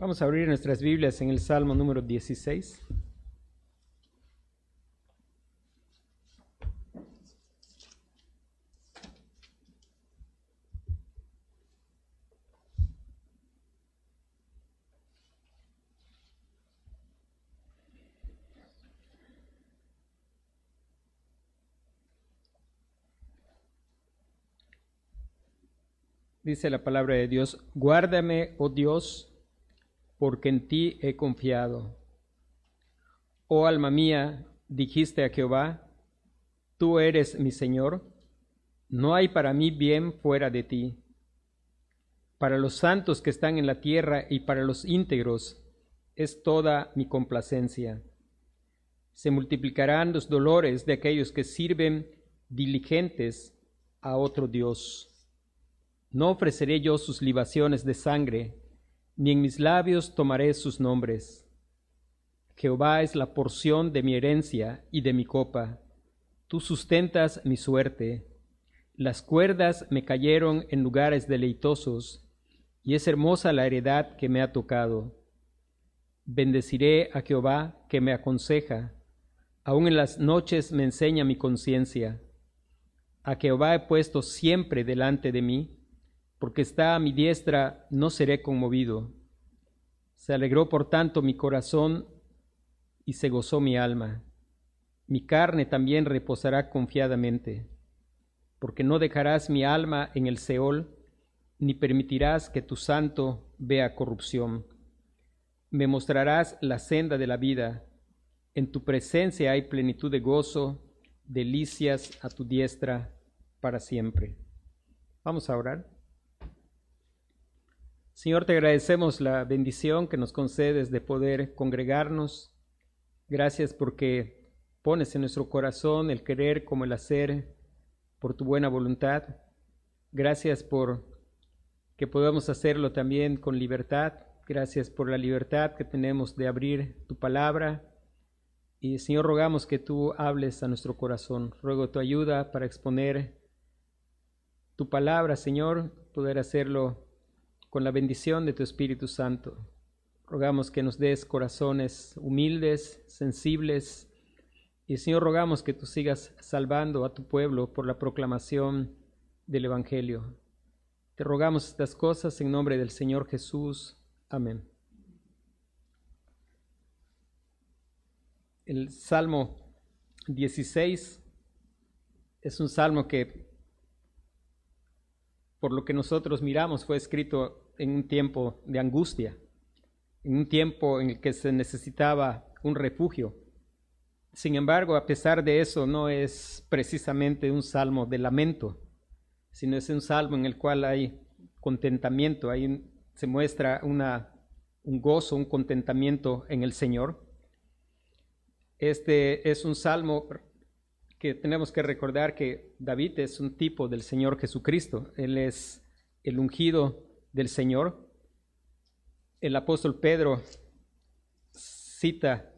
Vamos a abrir nuestras Biblias en el Salmo número 16. Dice la palabra de Dios, guárdame, oh Dios, porque en ti he confiado. Oh alma mía, dijiste a Jehová, tú eres mi Señor, no hay para mí bien fuera de ti. Para los santos que están en la tierra y para los íntegros es toda mi complacencia. Se multiplicarán los dolores de aquellos que sirven diligentes a otro Dios. No ofreceré yo sus libaciones de sangre, ni en mis labios tomaré sus nombres. Jehová es la porción de mi herencia y de mi copa. Tú sustentas mi suerte. Las cuerdas me cayeron en lugares deleitosos, y es hermosa la heredad que me ha tocado. Bendeciré a Jehová que me aconseja, aun en las noches me enseña mi conciencia. A Jehová he puesto siempre delante de mí porque está a mi diestra, no seré conmovido. Se alegró por tanto mi corazón y se gozó mi alma. Mi carne también reposará confiadamente, porque no dejarás mi alma en el Seol, ni permitirás que tu santo vea corrupción. Me mostrarás la senda de la vida. En tu presencia hay plenitud de gozo, delicias a tu diestra para siempre. Vamos a orar. Señor, te agradecemos la bendición que nos concedes de poder congregarnos. Gracias porque pones en nuestro corazón el querer como el hacer por tu buena voluntad. Gracias por que podamos hacerlo también con libertad. Gracias por la libertad que tenemos de abrir tu palabra. Y Señor, rogamos que tú hables a nuestro corazón. Ruego tu ayuda para exponer tu palabra, Señor, poder hacerlo con la bendición de tu Espíritu Santo. Rogamos que nos des corazones humildes, sensibles, y Señor, rogamos que tú sigas salvando a tu pueblo por la proclamación del Evangelio. Te rogamos estas cosas en nombre del Señor Jesús. Amén. El Salmo 16 es un salmo que por lo que nosotros miramos, fue escrito en un tiempo de angustia, en un tiempo en el que se necesitaba un refugio. Sin embargo, a pesar de eso, no es precisamente un salmo de lamento, sino es un salmo en el cual hay contentamiento, ahí se muestra un gozo, un contentamiento en el Señor. Este es un salmo que tenemos que recordar que David es un tipo del Señor Jesucristo. Él es el ungido del Señor. El apóstol Pedro cita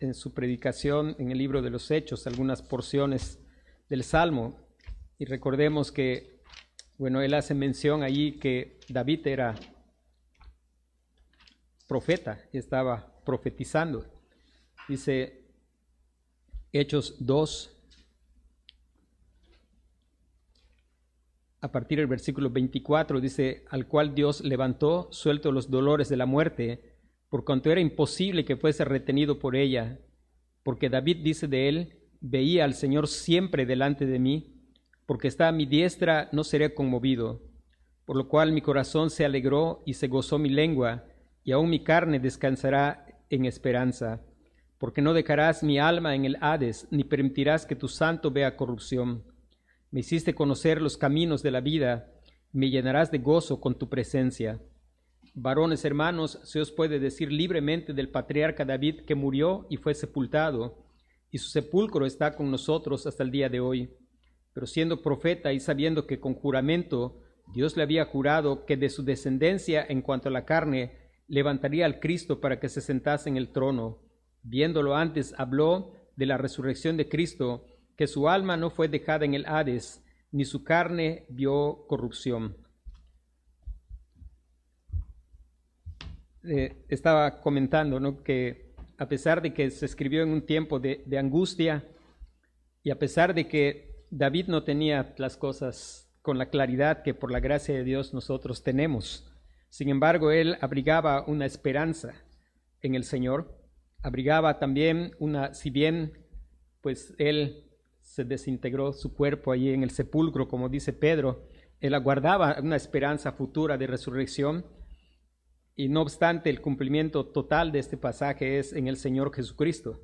en su predicación en el libro de los Hechos algunas porciones del Salmo. Y recordemos que, bueno, él hace mención allí que David era profeta estaba profetizando. Dice Hechos 2, a partir del versículo 24, dice, al cual Dios levantó, suelto los dolores de la muerte, por cuanto era imposible que fuese retenido por ella, porque David dice de él, veía al Señor siempre delante de mí, porque está a mi diestra, no seré conmovido, por lo cual mi corazón se alegró y se gozó mi lengua, y aún mi carne descansará en esperanza, porque no dejarás mi alma en el Hades, ni permitirás que tu santo vea corrupción me hiciste conocer los caminos de la vida, me llenarás de gozo con tu presencia. Varones hermanos, se os puede decir libremente del patriarca David que murió y fue sepultado, y su sepulcro está con nosotros hasta el día de hoy. Pero siendo profeta y sabiendo que con juramento Dios le había jurado que de su descendencia en cuanto a la carne levantaría al Cristo para que se sentase en el trono, viéndolo antes habló de la resurrección de Cristo, que su alma no fue dejada en el Hades, ni su carne vio corrupción. eh, estaba comentando ¿no? que a pesar de que se escribió en un tiempo de, de angustia y a pesar de que David no tenía las cosas con la claridad que por la gracia de Dios nosotros tenemos, sin embargo, él abrigaba una esperanza en el Señor, abrigaba también una, si bien pues él se desintegró su cuerpo allí en el sepulcro, como dice Pedro, él aguardaba una esperanza futura de resurrección, y no obstante el cumplimiento total de este pasaje es en el Señor Jesucristo.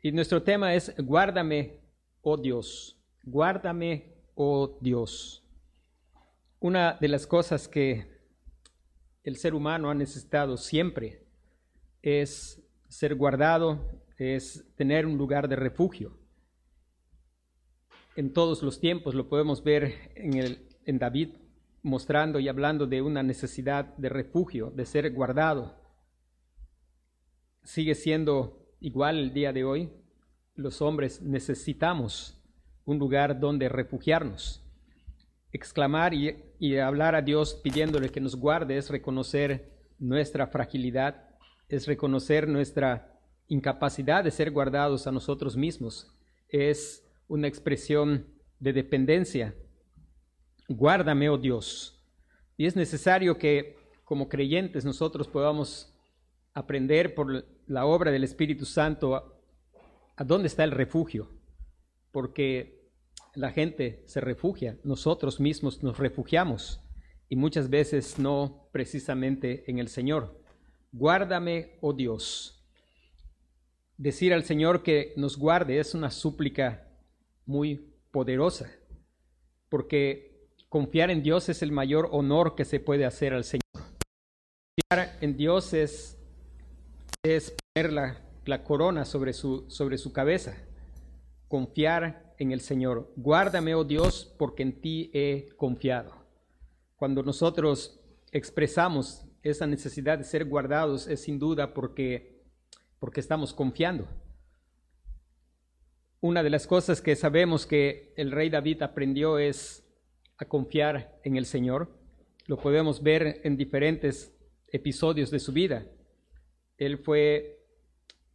Y nuestro tema es, guárdame, oh Dios, guárdame, oh Dios. Una de las cosas que el ser humano ha necesitado siempre es ser guardado, es tener un lugar de refugio. En todos los tiempos lo podemos ver en, David mostrando y hablando de una necesidad de refugio, de ser guardado. Sigue siendo igual el día de hoy. Los hombres necesitamos un lugar donde refugiarnos. Exclamar y hablar a Dios pidiéndole que nos guarde es reconocer nuestra fragilidad, es reconocer nuestra incapacidad de ser guardados a nosotros mismos, es una expresión de dependencia Guárdame, oh Dios. Y es necesario que como creyentes nosotros podamos aprender por la obra del Espíritu Santo a, dónde está el refugio, porque la gente se refugia, nosotros mismos nos refugiamos y muchas veces no precisamente en el Señor. Guárdame, oh Dios. Decir al Señor que nos guarde es una súplica muy poderosa, porque Confiar en Dios es el mayor honor que se puede hacer al Señor. Confiar en Dios es, es poner la, la corona sobre su, sobre su cabeza. Confiar en el Señor. Guárdame, oh Dios, porque en ti he confiado. Cuando nosotros expresamos esa necesidad de ser guardados es sin duda porque, porque estamos confiando. Una de las cosas que sabemos que el rey David aprendió es a confiar en el Señor. Lo podemos ver en diferentes episodios de su vida. Él fue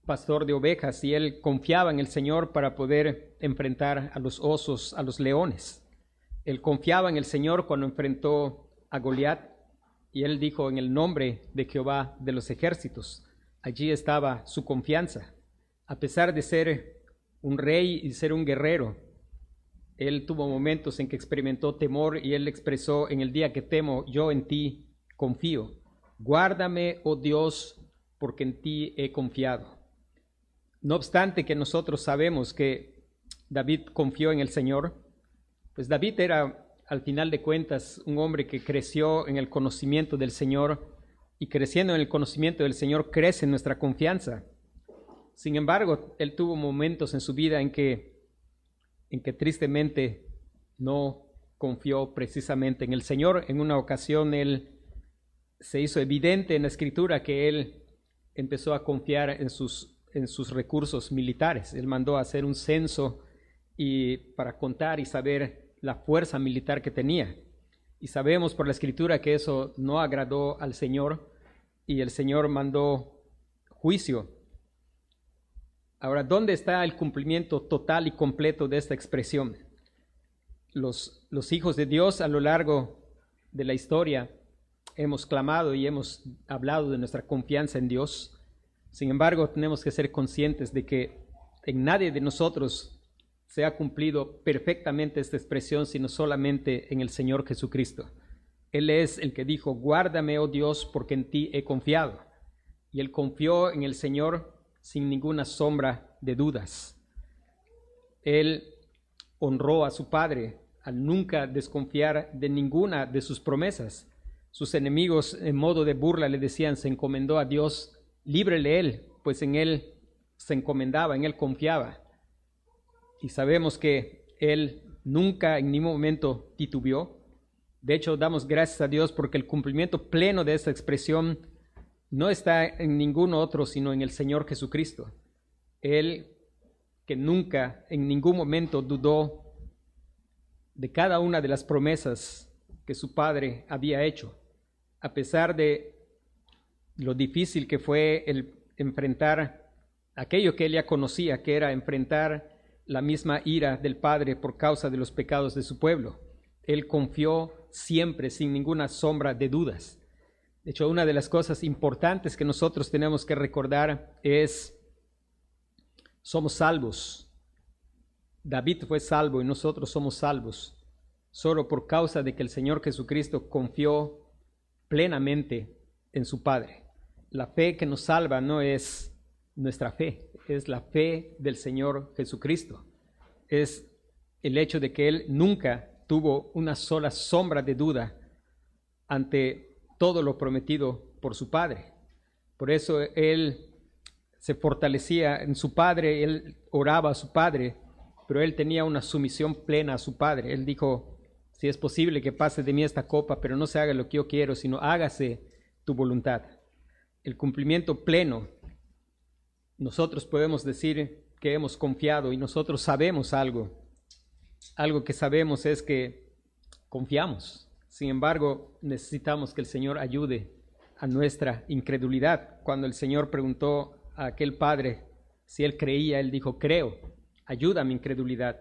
pastor de ovejas y él confiaba en el Señor para poder enfrentar a los osos, a los leones. Él confiaba en el Señor cuando enfrentó a Goliat y él dijo en el nombre de Jehová de los ejércitos. Allí estaba su confianza. A pesar de ser un rey y ser un guerrero, él tuvo momentos en que experimentó temor y él expresó, en el día que temo, yo en ti confío. Guárdame, oh Dios, porque en ti he confiado. No obstante que nosotros sabemos que David confió en el Señor, pues David era, al final de cuentas, un hombre que creció en el conocimiento del Señor y creciendo en el conocimiento del Señor crece nuestra confianza. Sin embargo, él tuvo momentos en su vida en que en que tristemente no confió precisamente en el Señor. En una ocasión él se hizo evidente en la escritura que él empezó a confiar en sus, en sus recursos militares. Él mandó a hacer un censo y para contar y saber la fuerza militar que tenía. Y sabemos por la escritura que eso no agradó al Señor y el Señor mandó juicio Ahora, ¿dónde está el cumplimiento total y completo de esta expresión? Los, los hijos de Dios a lo largo de la historia hemos clamado y hemos hablado de nuestra confianza en Dios. Sin embargo, tenemos que ser conscientes de que en nadie de nosotros se ha cumplido perfectamente esta expresión, sino solamente en el Señor Jesucristo. Él es el que dijo, guárdame, oh Dios, porque en ti he confiado. Y él confió en el Señor sin ninguna sombra de dudas. Él honró a su padre al nunca desconfiar de ninguna de sus promesas. Sus enemigos en modo de burla le decían, se encomendó a Dios, líbrele él, pues en él se encomendaba, en él confiaba. Y sabemos que él nunca en ningún momento titubeó. De hecho, damos gracias a Dios porque el cumplimiento pleno de esta expresión no está en ningún otro sino en el Señor Jesucristo. Él que nunca en ningún momento dudó de cada una de las promesas que su Padre había hecho, a pesar de lo difícil que fue el enfrentar aquello que él ya conocía, que era enfrentar la misma ira del Padre por causa de los pecados de su pueblo. Él confió siempre, sin ninguna sombra de dudas. De hecho, una de las cosas importantes que nosotros tenemos que recordar es, somos salvos. David fue salvo y nosotros somos salvos solo por causa de que el Señor Jesucristo confió plenamente en su Padre. La fe que nos salva no es nuestra fe, es la fe del Señor Jesucristo. Es el hecho de que Él nunca tuvo una sola sombra de duda ante todo lo prometido por su Padre. Por eso Él se fortalecía en su Padre, Él oraba a su Padre, pero Él tenía una sumisión plena a su Padre. Él dijo, si es posible que pase de mí esta copa, pero no se haga lo que yo quiero, sino hágase tu voluntad. El cumplimiento pleno. Nosotros podemos decir que hemos confiado y nosotros sabemos algo. Algo que sabemos es que confiamos. Sin embargo, necesitamos que el Señor ayude a nuestra incredulidad. Cuando el Señor preguntó a aquel padre si él creía, él dijo, creo, ayuda a mi incredulidad.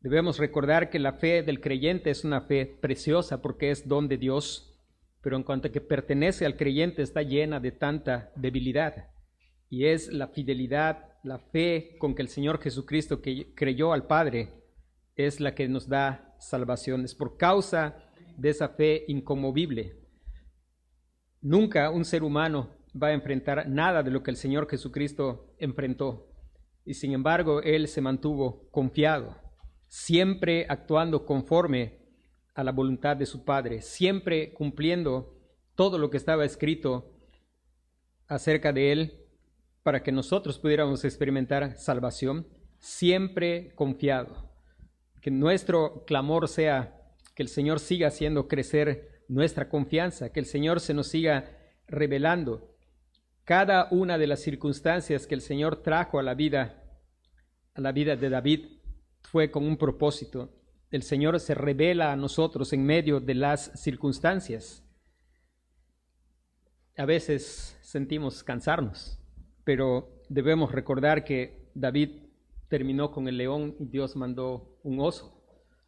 Debemos recordar que la fe del creyente es una fe preciosa porque es don de Dios, pero en cuanto a que pertenece al creyente está llena de tanta debilidad. Y es la fidelidad, la fe con que el Señor Jesucristo que creyó al Padre es la que nos da salvación. Es por causa de esa fe incomovible. Nunca un ser humano va a enfrentar nada de lo que el Señor Jesucristo enfrentó. Y sin embargo, Él se mantuvo confiado siempre actuando conforme a la voluntad de su Padre, siempre cumpliendo todo lo que estaba escrito acerca de Él para que nosotros pudiéramos experimentar salvación, siempre confiado. Que nuestro clamor sea que el Señor siga haciendo crecer nuestra confianza, que el Señor se nos siga revelando cada una de las circunstancias que el Señor trajo a la vida, a la vida de David, fue con un propósito. El Señor se revela a nosotros en medio de las circunstancias. A veces sentimos cansarnos, pero debemos recordar que David terminó con el león y Dios mandó un oso.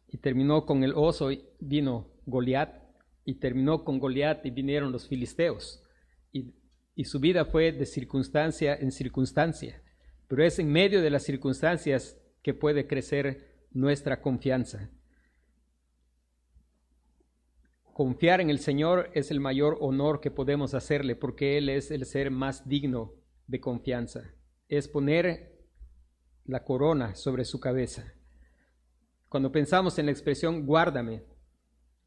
Y terminó con el oso y vino Goliat. Y terminó con Goliat y vinieron los filisteos. Y, y su vida fue de circunstancia en circunstancia. Pero es en medio de las circunstancias que puede crecer nuestra confianza. Confiar en el Señor es el mayor honor que podemos hacerle porque Él es el ser más digno de confianza. Es poner la corona sobre su cabeza. Cuando pensamos en la expresión guárdame,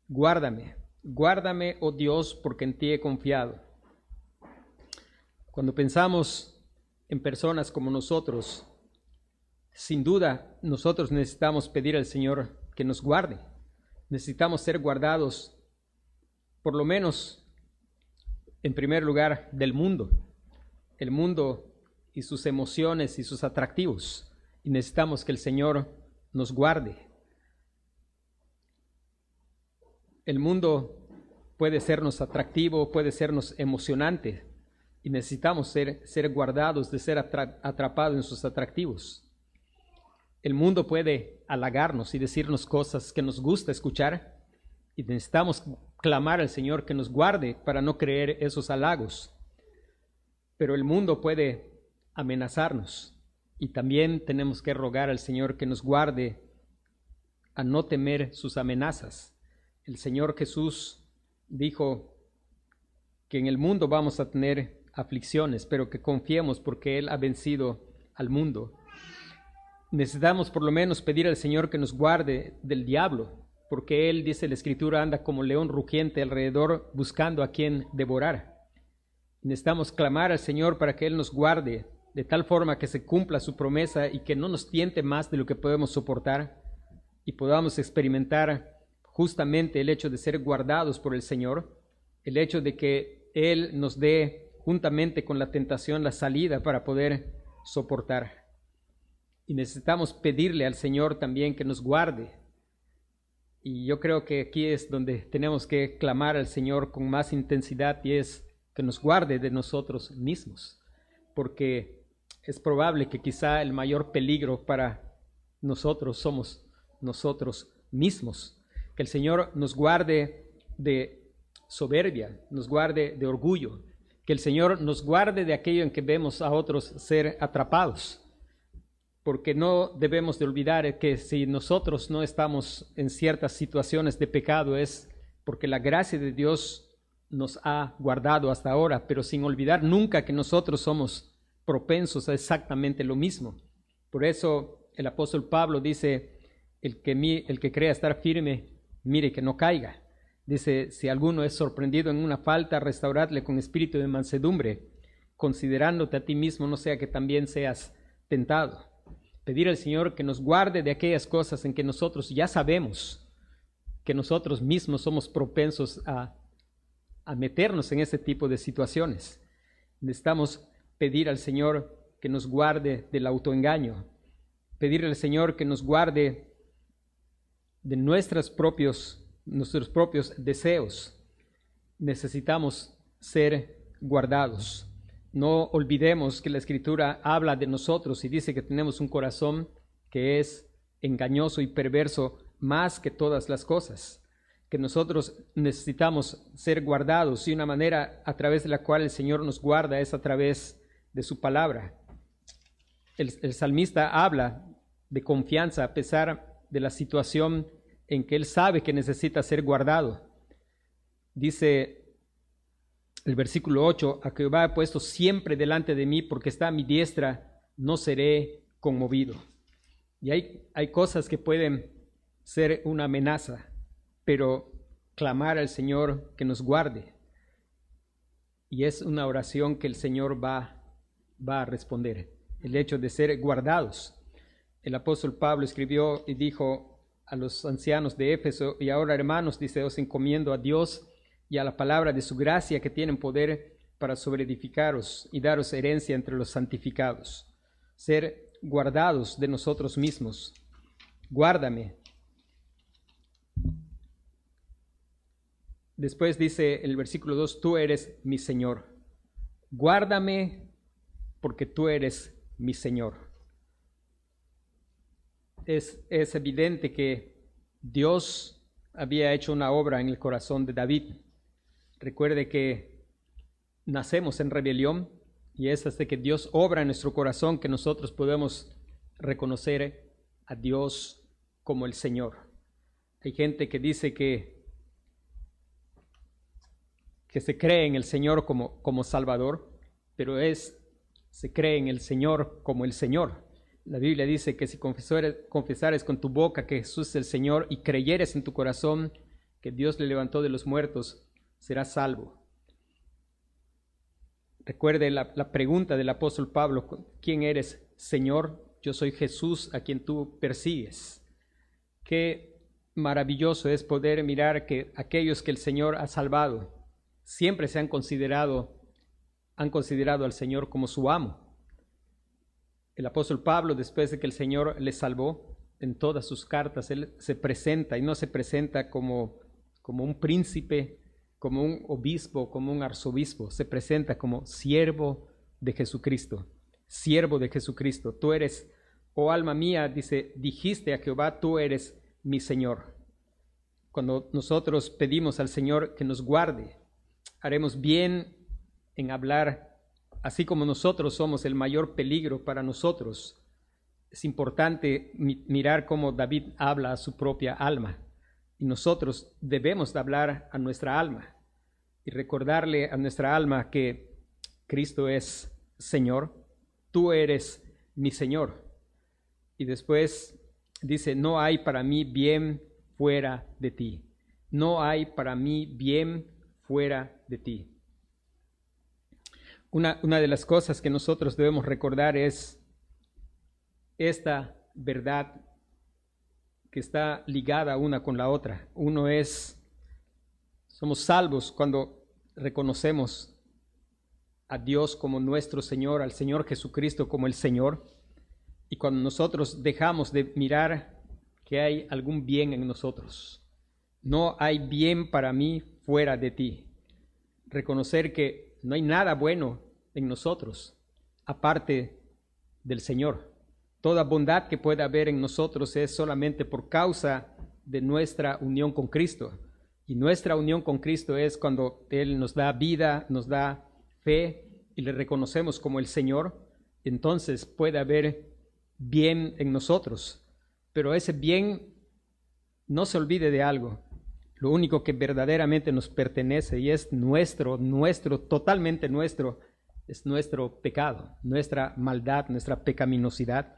guárdame, guárdame, oh Dios, porque en ti he confiado. Cuando pensamos en personas como nosotros, sin duda, nosotros necesitamos pedir al Señor que nos guarde. Necesitamos ser guardados, por lo menos, en primer lugar, del mundo. El mundo y sus emociones y sus atractivos. Y necesitamos que el Señor nos guarde. El mundo puede sernos atractivo, puede sernos emocionante. Y necesitamos ser, ser guardados de ser atrapados en sus atractivos. El mundo puede halagarnos y decirnos cosas que nos gusta escuchar y necesitamos clamar al Señor que nos guarde para no creer esos halagos. Pero el mundo puede amenazarnos y también tenemos que rogar al Señor que nos guarde a no temer sus amenazas. El Señor Jesús dijo que en el mundo vamos a tener aflicciones, pero que confiemos porque Él ha vencido al mundo necesitamos por lo menos pedir al Señor que nos guarde del diablo, porque Él, dice la Escritura, anda como león rugiente alrededor buscando a quien devorar. Necesitamos clamar al Señor para que Él nos guarde de tal forma que se cumpla su promesa y que no nos tiente más de lo que podemos soportar y podamos experimentar justamente el hecho de ser guardados por el Señor, el hecho de que Él nos dé juntamente con la tentación la salida para poder soportar. Y necesitamos pedirle al Señor también que nos guarde. Y yo creo que aquí es donde tenemos que clamar al Señor con más intensidad y es que nos guarde de nosotros mismos, porque es probable que quizá el mayor peligro para nosotros somos nosotros mismos. Que el Señor nos guarde de soberbia, nos guarde de orgullo, que el Señor nos guarde de aquello en que vemos a otros ser atrapados, porque no debemos de olvidar que si nosotros no estamos en ciertas situaciones de pecado es porque la gracia de Dios nos ha guardado hasta ahora, pero sin olvidar nunca que nosotros somos propensos a exactamente lo mismo. Por eso el apóstol Pablo dice, el que, el que crea estar firme, mire que no caiga. Dice, si alguno es sorprendido en una falta, restauradle con espíritu de mansedumbre, considerándote a ti mismo, no sea que también seas tentado. Pedir al Señor que nos guarde de aquellas cosas en que nosotros ya sabemos que nosotros mismos somos propensos a, a meternos en ese tipo de situaciones. Necesitamos pedir al Señor que nos guarde del autoengaño, pedirle al Señor que nos guarde de nuestros propios, nuestros propios deseos. Necesitamos ser guardados. No olvidemos que la Escritura habla de nosotros y dice que tenemos un corazón que es engañoso y perverso más que todas las cosas, que nosotros necesitamos ser guardados y una manera a través de la cual el Señor nos guarda es a través de su palabra. El, el salmista habla de confianza a pesar de la situación en que él sabe que necesita ser guardado. Dice el versículo 8, a Jehová he puesto siempre delante de mí porque está a mi diestra, no seré conmovido. Y hay, hay cosas que pueden ser una amenaza, pero clamar al Señor que nos guarde. Y es una oración que el Señor va, va a responder. El hecho de ser guardados. El apóstol Pablo escribió y dijo a los ancianos de Éfeso, y ahora hermanos, dice, os encomiendo a Dios y a la palabra de su gracia que tienen poder para sobreedificaros y daros herencia entre los santificados. Ser guardados de nosotros mismos. Guárdame, Después dice el versículo 2, tú eres mi Señor. Guárdame porque tú eres mi Señor. Es, evidente que Dios había hecho una obra en el corazón de David. Recuerde que nacemos en rebelión y es hasta que Dios obra en nuestro corazón que nosotros podemos reconocer a Dios como el Señor. Hay gente que dice que que se cree en el Señor como, como Salvador, pero es, se cree en el Señor como el Señor. La Biblia dice que si confesares, con tu boca que Jesús es el Señor y creyeres en tu corazón que Dios le levantó de los muertos, serás salvo. Recuerde la, la pregunta del apóstol Pablo, ¿quién eres, Señor? Yo soy Jesús a quien tú persigues. Qué maravilloso es poder mirar que aquellos que el Señor ha salvado, siempre se han considerado, han considerado al Señor como su amo. El apóstol Pablo, después de que el Señor le salvó, en todas sus cartas, él se presenta y no se presenta como, como un príncipe, como un obispo, como un arzobispo, se presenta como siervo de Jesucristo, siervo de Jesucristo. Tú eres, oh alma mía, dice, dijiste a Jehová, tú eres mi Señor. Cuando nosotros pedimos al Señor que nos guarde, haremos bien en hablar, así como nosotros somos el mayor peligro para nosotros. Es importante mirar cómo David habla a su propia alma y nosotros debemos de hablar a nuestra alma y recordarle a nuestra alma que Cristo es Señor, tú eres mi Señor. Y después dice, no hay para mí bien fuera de ti. No hay para mí bien fuera de ti. Una, de las cosas que nosotros debemos recordar es esta verdad que está ligada una con la otra. Uno es, somos salvos cuando reconocemos a Dios como nuestro Señor, al Señor Jesucristo como el Señor, y cuando nosotros dejamos de mirar que hay algún bien en nosotros. No hay bien para mí fuera de ti. Reconocer que no hay nada bueno en nosotros aparte del Señor. Toda bondad que pueda haber en nosotros es solamente por causa de nuestra unión con Cristo. Y nuestra unión con Cristo es cuando Él nos da vida, nos da fe y le reconocemos como el Señor, entonces puede haber bien en nosotros. Pero ese bien no se olvide de algo. Lo único que verdaderamente nos pertenece y es nuestro, nuestro, totalmente nuestro, es nuestro pecado, nuestra maldad, nuestra pecaminosidad.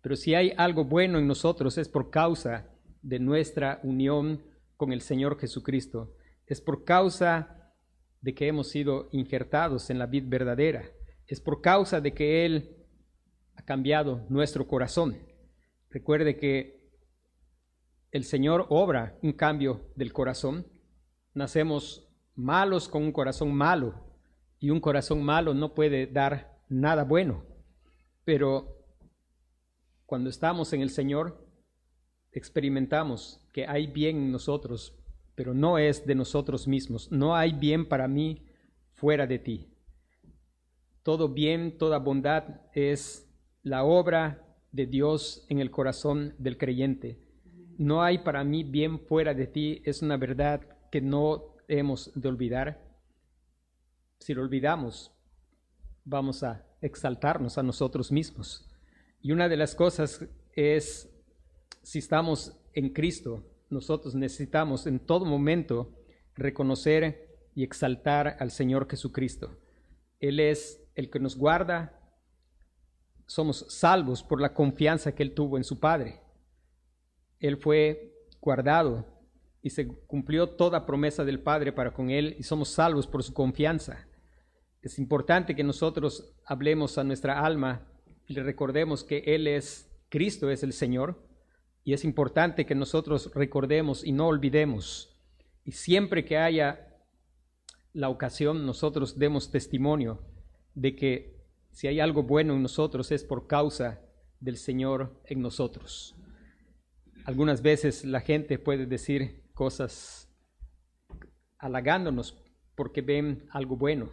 Pero si hay algo bueno en nosotros es por causa de nuestra unión con el Señor Jesucristo. Es por causa de que hemos sido injertados en la vida verdadera. Es por causa de que Él ha cambiado nuestro corazón. Recuerde que el Señor obra un cambio del corazón. Nacemos malos con un corazón malo y un corazón malo no puede dar nada bueno. Pero cuando estamos en el Señor, experimentamos que hay bien en nosotros, pero no es de nosotros mismos. No hay bien para mí fuera de ti. Todo bien, toda bondad es la obra de Dios en el corazón del creyente. No hay para mí bien fuera de ti, es una verdad que no hemos de olvidar. Si lo olvidamos, vamos a exaltarnos a nosotros mismos. Y una de las cosas es, si estamos en Cristo, nosotros necesitamos en todo momento reconocer y exaltar al Señor Jesucristo. Él es el que nos guarda, somos salvos por la confianza que Él tuvo en su Padre. Él fue guardado y se cumplió toda promesa del Padre para con Él y somos salvos por su confianza. Es importante que nosotros hablemos a nuestra alma y le recordemos que Él es, Cristo es el Señor, y es importante que nosotros recordemos y no olvidemos. Y siempre que haya la ocasión, nosotros demos testimonio de que si hay algo bueno en nosotros es por causa del Señor en nosotros. Algunas veces la gente puede decir cosas halagándonos porque ven algo bueno.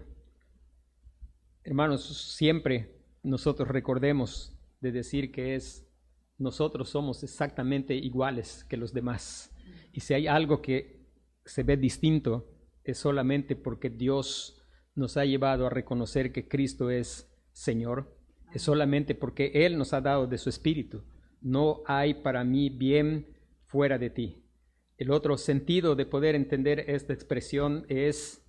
Hermanos, siempre nosotros recordemos de decir que es nosotros somos exactamente iguales que los demás. Y si hay algo que se ve distinto, es solamente porque Dios nos ha llevado a reconocer que Cristo es Señor. Es solamente porque Él nos ha dado de su Espíritu. No hay para mí bien fuera de ti. El otro sentido de poder entender esta expresión es,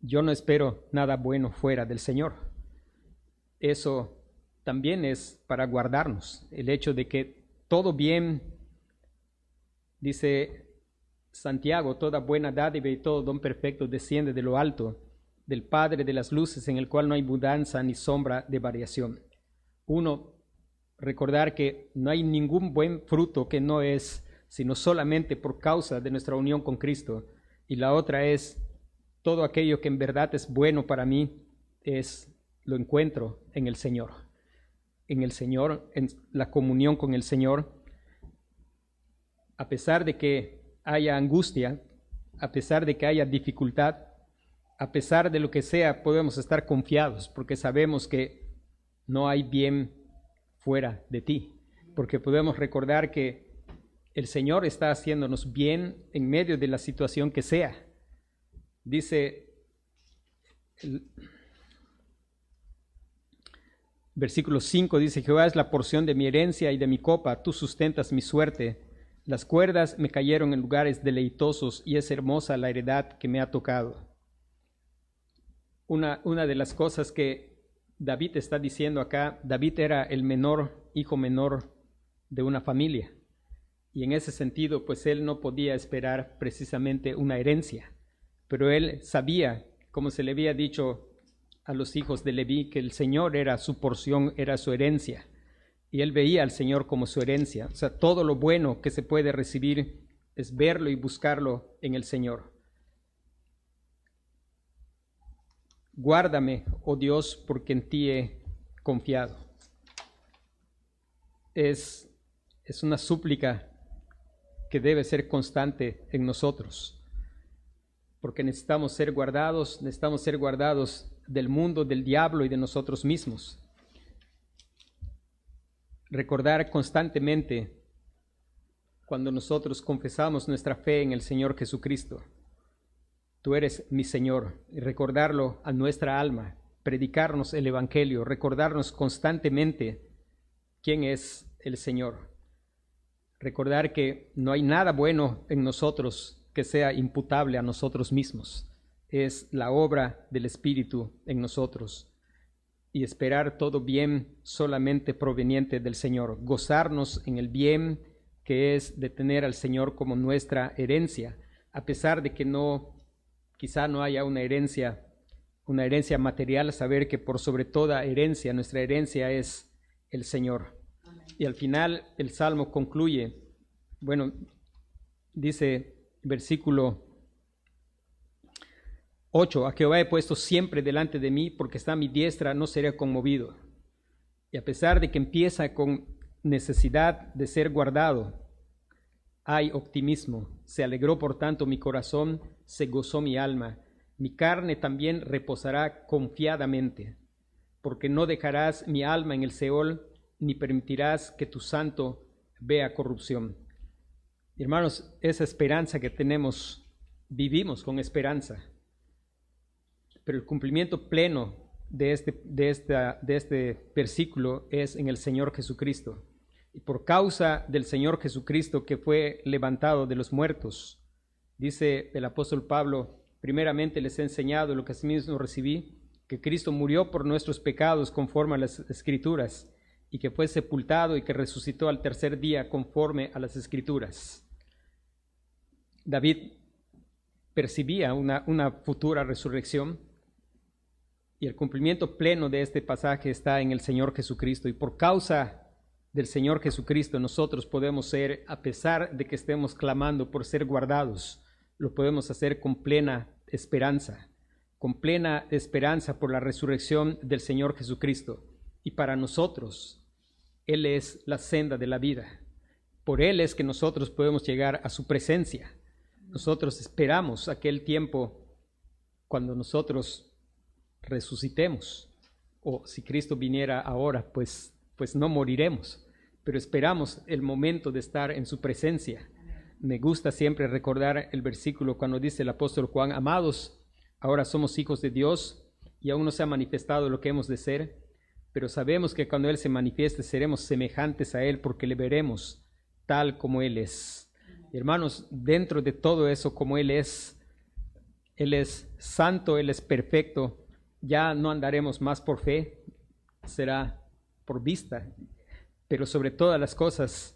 yo no espero nada bueno fuera del Señor. Eso también es para guardarnos. El hecho de que todo bien, dice Santiago, toda buena dádiva y todo don perfecto desciende de lo alto, del Padre de las luces, en el cual no hay mudanza ni sombra de variación. Uno, recordar que no hay ningún buen fruto que no es sino solamente por causa de nuestra unión con Cristo. Y la otra es, todo aquello que en verdad es bueno para mí, es lo encuentro en el Señor en el Señor, en la comunión con el Señor, a pesar de que haya angustia, a pesar de que haya dificultad, a pesar de lo que sea, podemos estar confiados porque sabemos que no hay bien fuera de ti, porque podemos recordar que el Señor está haciéndonos bien en medio de la situación que sea. Dice Versículo 5 dice, Jehová es la porción de mi herencia y de mi copa, tú sustentas mi suerte. Las cuerdas me cayeron en lugares deleitosos y es hermosa la heredad que me ha tocado. Una, una de las cosas que David está diciendo acá, David era el menor, hijo menor de una familia. Y en ese sentido, pues él no podía esperar precisamente una herencia, pero él sabía, como se le había dicho a los hijos de Leví que el Señor era su porción, era su herencia. Y él veía al Señor como su herencia. O sea, todo lo bueno que se puede recibir es verlo y buscarlo en el Señor. Guárdame, oh Dios, porque en ti he confiado. Es, es una súplica que debe ser constante en nosotros porque necesitamos ser guardados, necesitamos ser guardados del mundo, del diablo y de nosotros mismos. Recordar constantemente cuando nosotros confesamos nuestra fe en el Señor Jesucristo. Tú eres mi Señor, recordarlo a nuestra alma, predicarnos el Evangelio, recordarnos constantemente quién es el Señor. Recordar que no hay nada bueno en nosotros que sea imputable a nosotros mismos. Es la obra del Espíritu en nosotros. Y esperar todo bien solamente proveniente del Señor. Gozarnos en el bien que es de tener al Señor como nuestra herencia, a pesar de que no, quizá no haya una herencia, una herencia material, saber que por sobre toda herencia, nuestra herencia es el Señor. Y al final el Salmo concluye, bueno, dice versículo 8, a Jehová he puesto siempre delante de mí, porque está a mi diestra, no seré conmovido. Y a pesar de que empieza con necesidad de ser guardado, hay optimismo. Se alegró por tanto mi corazón, se gozó mi alma. Mi carne también reposará confiadamente, porque no dejarás mi alma en el Seol, ni permitirás que tu santo vea corrupción. Hermanos, esa esperanza que tenemos, vivimos con esperanza, pero el cumplimiento pleno de este, de, de este versículo es en el Señor Jesucristo. Y por causa del Señor Jesucristo que fue levantado de los muertos, dice el apóstol Pablo, primeramente les he enseñado lo que asimismo recibí, que Cristo murió por nuestros pecados conforme a las escrituras, y que fue sepultado y que resucitó al tercer día conforme a las escrituras. David percibía una, una futura resurrección y el cumplimiento pleno de este pasaje está en el Señor Jesucristo. Y por causa del Señor Jesucristo nosotros podemos ser, a pesar de que estemos clamando por ser guardados, lo podemos hacer con plena esperanza, con plena esperanza por la resurrección del Señor Jesucristo. Y para nosotros, Él es la senda de la vida. Por Él es que nosotros podemos llegar a su presencia. Nosotros esperamos aquel tiempo cuando nosotros resucitemos. O si Cristo viniera ahora, pues, pues no moriremos, pero esperamos el momento de estar en su presencia. Me gusta siempre recordar el versículo cuando dice el apóstol Juan, amados, ahora somos hijos de Dios y aún no se ha manifestado lo que hemos de ser, pero sabemos que cuando Él se manifieste seremos semejantes a Él porque le veremos tal como Él es. Hermanos, dentro de todo eso, como Él es, Él es santo, Él es perfecto, ya no andaremos más por fe, será por vista, pero sobre todas las cosas,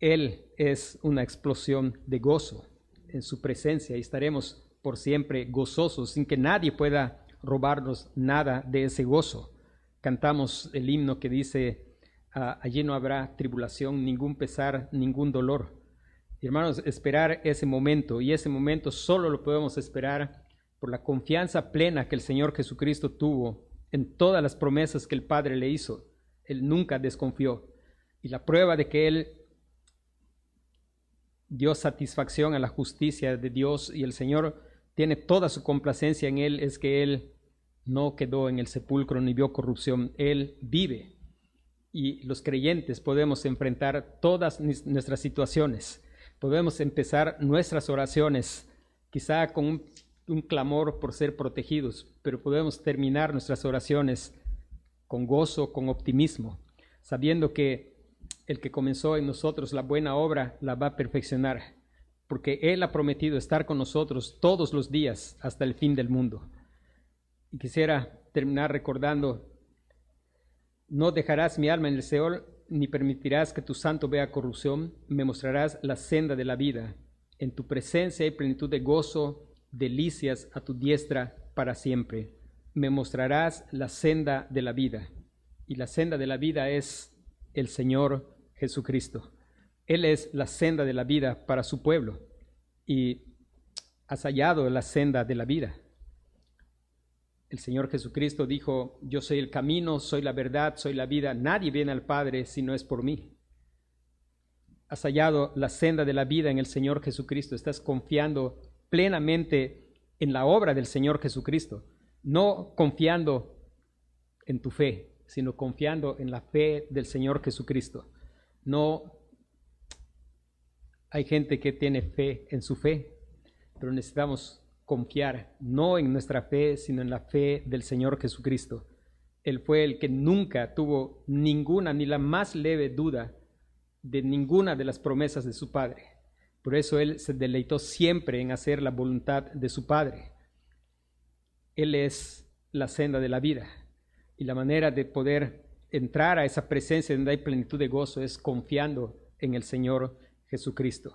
Él es una explosión de gozo en su presencia y estaremos por siempre gozosos sin que nadie pueda robarnos nada de ese gozo. Cantamos el himno que dice, Ah, allí no habrá tribulación, ningún pesar, ningún dolor. hermanos, esperar ese momento, y ese momento solo lo podemos esperar por la confianza plena que el Señor Jesucristo tuvo en todas las promesas que el Padre le hizo. Él nunca desconfió. Y la prueba de que Él dio satisfacción a la justicia de Dios y el Señor tiene toda su complacencia en Él es que Él no quedó en el sepulcro ni vio corrupción. Él vive y los creyentes podemos enfrentar todas nuestras situaciones. Podemos empezar nuestras oraciones quizá con un, clamor por ser protegidos, pero podemos terminar nuestras oraciones con gozo, con optimismo, sabiendo que el que comenzó en nosotros la buena obra la va a perfeccionar, porque Él ha prometido estar con nosotros todos los días hasta el fin del mundo. Y quisiera terminar recordando no dejarás mi alma en el Seol, ni permitirás que tu santo vea corrupción, me mostrarás la senda de la vida. En tu presencia hay plenitud de gozo, delicias a tu diestra para siempre. Me mostrarás la senda de la vida. Y la senda de la vida es el Señor Jesucristo. Él es la senda de la vida para su pueblo. Y has hallado la senda de la vida. El Señor Jesucristo dijo, yo soy el camino, soy la verdad, soy la vida, nadie viene al Padre si no es por mí. Has hallado la senda de la vida en el Señor Jesucristo, estás confiando plenamente en la obra del Señor Jesucristo, no confiando en tu fe, sino confiando en la fe del Señor Jesucristo. No hay gente que tiene fe en su fe, pero necesitamos confiar no en nuestra fe, sino en la fe del Señor Jesucristo. Él fue el que nunca tuvo ninguna ni la más leve duda de ninguna de las promesas de su Padre. Por eso Él se deleitó siempre en hacer la voluntad de su Padre. Él es la senda de la vida y la manera de poder entrar a esa presencia donde hay plenitud de gozo es confiando en el Señor Jesucristo.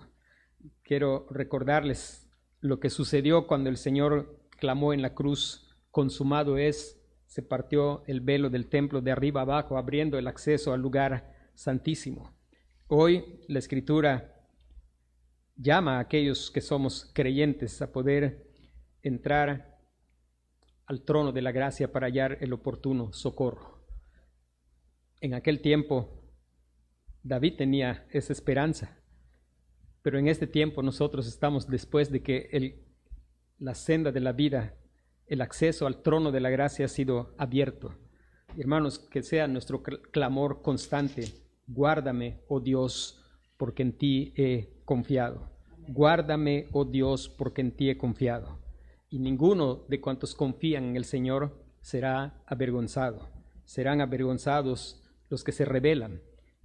Quiero recordarles lo que sucedió cuando el Señor clamó en la cruz, consumado es, se partió el velo del templo de arriba abajo, abriendo el acceso al lugar santísimo. Hoy la escritura llama a aquellos que somos creyentes a poder entrar al trono de la gracia para hallar el oportuno socorro. En aquel tiempo David tenía esa esperanza, pero en este tiempo nosotros estamos después de que la senda de la vida, el acceso al trono de la gracia ha sido abierto. Hermanos, que sea nuestro clamor constante, guárdame, oh Dios, porque en ti he confiado. Guárdame, oh Dios, porque en ti he confiado. Y ninguno de cuantos confían en el Señor será avergonzado. Serán avergonzados los que se rebelan,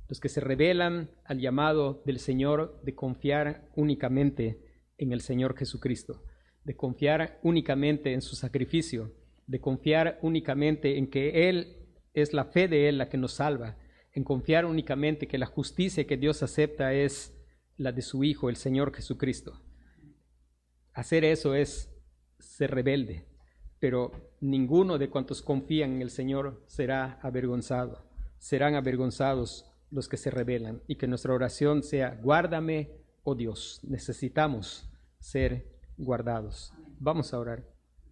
los que se rebelan al llamado del Señor de confiar únicamente en el Señor Jesucristo, de confiar únicamente en su sacrificio, de confiar únicamente en que Él es la fe de Él la que nos salva, en confiar únicamente que la justicia que Dios acepta es la de su Hijo, el Señor Jesucristo. Hacer eso es ser rebelde, pero ninguno de cuantos confían en el Señor será avergonzado. Serán avergonzados los que se rebelan y que nuestra oración sea, guárdame, oh Dios, necesitamos ser guardados. Vamos a orar.